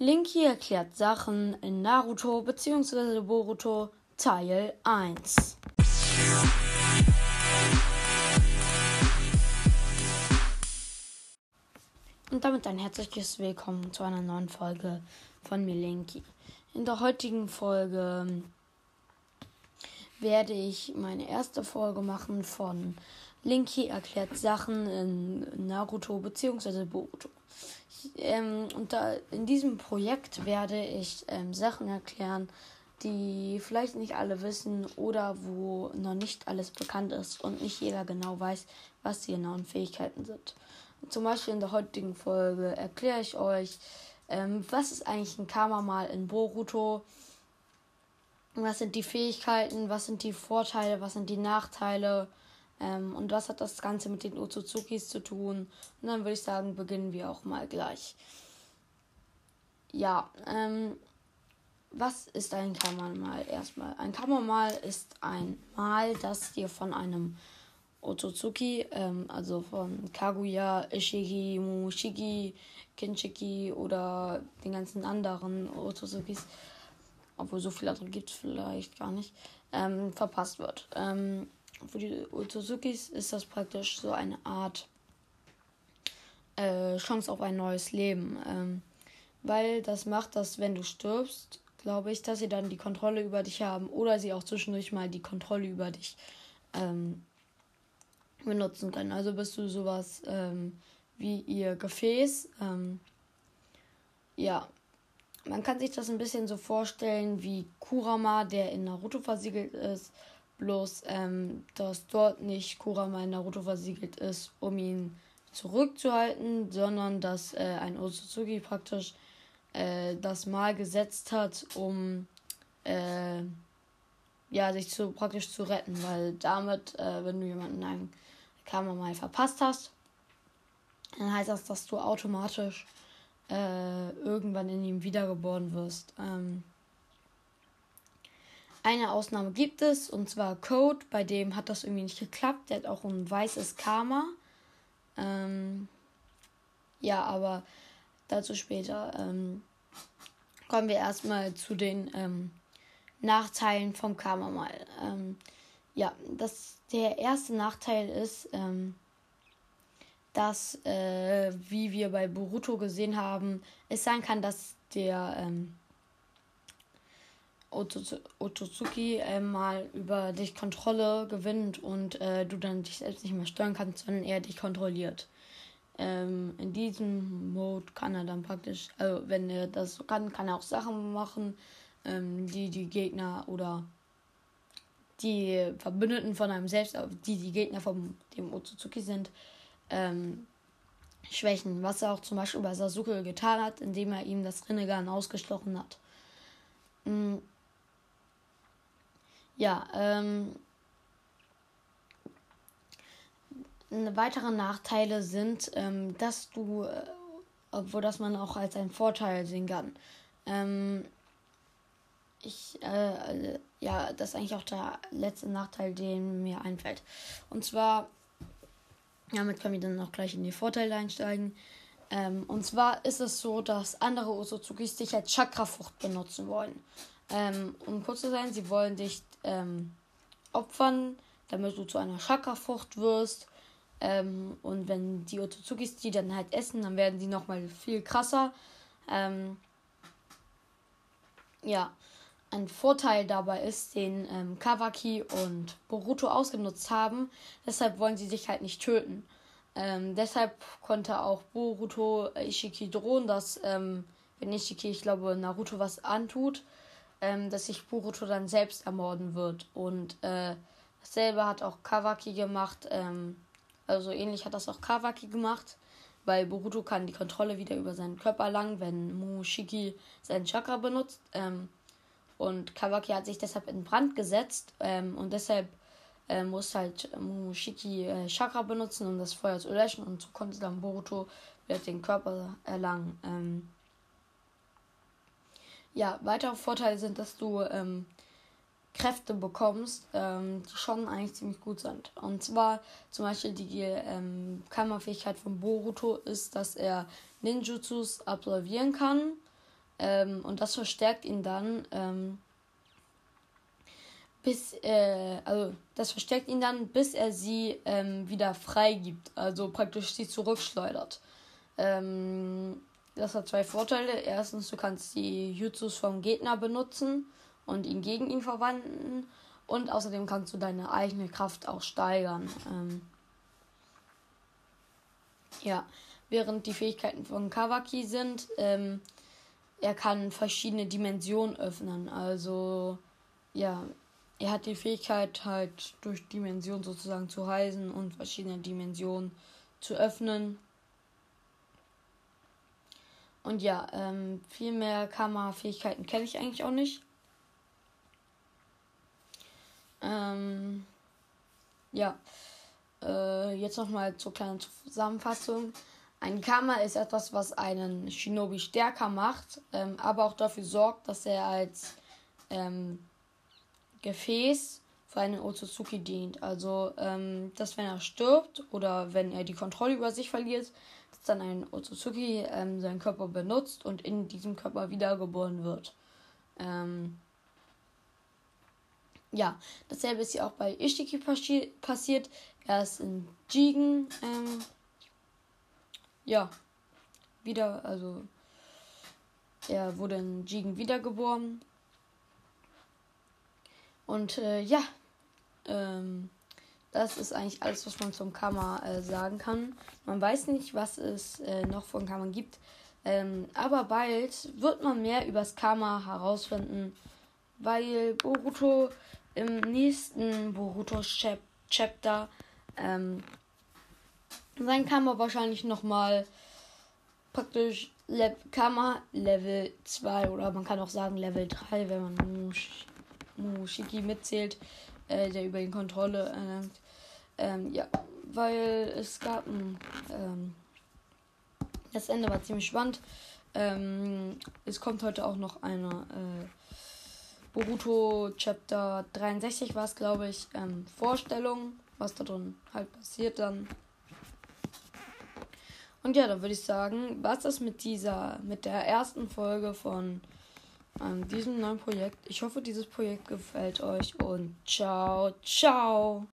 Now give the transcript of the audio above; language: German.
Linky erklärt Sachen in Naruto bzw. Boruto Teil 1. Und damit ein herzliches Willkommen zu einer neuen Folge von mir, Linky. In der heutigen Folge werde ich meine erste Folge machen von Linky erklärt Sachen in Naruto bzw. Boruto. Ähm, und da, in diesem Projekt werde ich ähm, Sachen erklären, die vielleicht nicht alle wissen oder wo noch nicht alles bekannt ist und nicht jeder genau weiß, was die genauen Fähigkeiten sind. Zum Beispiel in der heutigen Folge erkläre ich euch, ähm, was ist eigentlich ein Karma mal in Boruto, was sind die Fähigkeiten, was sind die Vorteile, was sind die Nachteile ähm, und was hat das Ganze mit den Otsuzukis zu tun. Und dann würde ich sagen, beginnen wir auch mal gleich. Ja, ähm, was ist ein Kammermal erstmal? Ein Kammermal ist ein Mal, das dir von einem Otsutsuki, ähm, also von Kaguya, Ishiki, Mushiki, Kinshiki oder den ganzen anderen Otsuzukis, obwohl so viele andere gibt es vielleicht gar nicht, ähm, verpasst wird. Ähm, für die Otsuzukis ist das praktisch so eine Art äh, Chance auf ein neues Leben. Ähm, weil das macht, dass wenn du stirbst, glaube ich, dass sie dann die Kontrolle über dich haben oder sie auch zwischendurch mal die Kontrolle über dich ähm, benutzen können. Also bist du sowas ähm, wie ihr Gefäß. Ähm, ja, man kann sich das ein bisschen so vorstellen wie Kurama, der in Naruto versiegelt ist. Bloß, ähm, dass dort nicht Kurama in Naruto versiegelt ist, um ihn zurückzuhalten, sondern dass äh, ein Otsutsuki praktisch äh, das Mal gesetzt hat, um äh, ja, sich zu, praktisch zu retten, weil damit, äh, wenn du jemanden ein Karma mal verpasst hast, dann heißt das, dass du automatisch äh, irgendwann in ihm wiedergeboren wirst. Ähm, eine Ausnahme gibt es, und zwar Code, bei dem hat das irgendwie nicht geklappt. Der hat auch ein weißes Karma. Ähm, ja, aber dazu später. Ähm, kommen wir erstmal zu den ähm, Nachteilen vom Karma mal. Ähm, ja, das, der erste Nachteil ist, ähm, dass, äh, wie wir bei Boruto gesehen haben, es sein kann, dass der ähm, Otsutsuki äh, mal über dich Kontrolle gewinnt und äh, du dann dich selbst nicht mehr steuern kannst, sondern er dich kontrolliert. Ähm, in diesem Mode kann er dann praktisch, also wenn er das so kann, kann er auch Sachen machen, ähm, die die Gegner oder die Verbündeten von einem selbst, die die Gegner von dem Otsutsuki sind, ähm, schwächen. Was er auch zum Beispiel bei Sasuke getan hat, indem er ihm das Rinnegan ausgestochen hat. Mhm. Ja, ähm, weitere Nachteile sind, ähm, dass du, äh, obwohl das man auch als einen Vorteil sehen kann. Ähm, ich, äh, ja, das ist eigentlich auch der letzte Nachteil, den mir einfällt. Und zwar, damit können wir dann auch gleich in die Vorteile einsteigen. Ähm, und zwar ist es so, dass andere dich als Chakrafrucht benutzen wollen. Ähm, um kurz zu sein, sie wollen dich ähm, opfern, damit du zu einer Chakrafrucht wirst. Ähm, und wenn die Otsuzukis die dann halt essen, dann werden die nochmal viel krasser. Ähm, ja, ein Vorteil dabei ist, den ähm, Kawaki und Boruto ausgenutzt haben. Deshalb wollen sie sich halt nicht töten. Ähm, deshalb konnte auch Boruto Ishiki drohen, dass, wenn Ishiki, ich glaube, Naruto was antut, ähm, dass sich Boruto dann selbst ermorden wird. Und äh, dasselbe hat auch Kawaki gemacht. Ähm, also ähnlich hat das auch Kawaki gemacht, weil Boruto kann die Kontrolle wieder über seinen Körper erlangen, wenn Mushiki seinen Chakra benutzt. Ähm, und Kawaki hat sich deshalb in Brand gesetzt ähm, und deshalb äh, muss halt Mushiki äh, Chakra benutzen, um das Feuer zu löschen und so konnte dann Boruto wieder den Körper erlangen. Ja, weitere Vorteile sind, dass du ähm, Kräfte bekommst, ähm, die schon eigentlich ziemlich gut sind. Und zwar zum Beispiel die ähm, Kammerfähigkeit von Boruto ist, dass er Ninjutsus absolvieren kann. Ähm, und das verstärkt ihn dann, ähm, bis, äh, also das verstärkt ihn dann, bis er sie ähm, wieder freigibt, also praktisch sie zurückschleudert. Ähm, das hat zwei Vorteile. Erstens, du kannst die Jutsus vom Gegner benutzen und ihn gegen ihn verwandeln. Und außerdem kannst du deine eigene Kraft auch steigern. Ähm, ja, während die Fähigkeiten von Kawaki sind, ähm, er kann verschiedene Dimensionen öffnen. Also, ja, er hat die Fähigkeit, halt durch Dimensionen sozusagen zu reisen und verschiedene Dimensionen zu öffnen. Und ja, ähm, viel mehr Kammerfähigkeiten kenne ich eigentlich auch nicht. Ähm, ja, äh, jetzt nochmal zur kleinen Zusammenfassung. Ein Kammer ist etwas, was einen Shinobi stärker macht, ähm, aber auch dafür sorgt, dass er als ähm, Gefäß für einen Otsutsuki dient. Also, ähm, dass wenn er stirbt oder wenn er die Kontrolle über sich verliert, dass dann ein Otsutsuki ähm, seinen Körper benutzt und in diesem Körper wiedergeboren wird. Ähm, ja, dasselbe ist ja auch bei Ishiki passi passiert. Er ist in Jigen, ähm, ja, wieder, also er wurde in Jigen wiedergeboren. Und äh, ja, ähm, das ist eigentlich alles, was man zum Karma äh, sagen kann. Man weiß nicht, was es äh, noch von Karma gibt. Ähm, aber bald wird man mehr über das Karma herausfinden, weil Boruto im nächsten Boruto-Chapter ähm, sein Karma wahrscheinlich nochmal praktisch Le Karma Level 2 oder man kann auch sagen Level 3, wenn man Mushiki mitzählt, äh, der über die Kontrolle erlangt. Ähm, ja, weil es gab ein. Ähm, das Ende war ziemlich spannend. Ähm, es kommt heute auch noch eine äh, Boruto Chapter 63 war es, glaube ich, ähm, Vorstellung, was da drin halt passiert dann. Und ja, dann würde ich sagen, was das mit dieser, mit der ersten Folge von ähm, diesem neuen Projekt. Ich hoffe, dieses Projekt gefällt euch und ciao, ciao.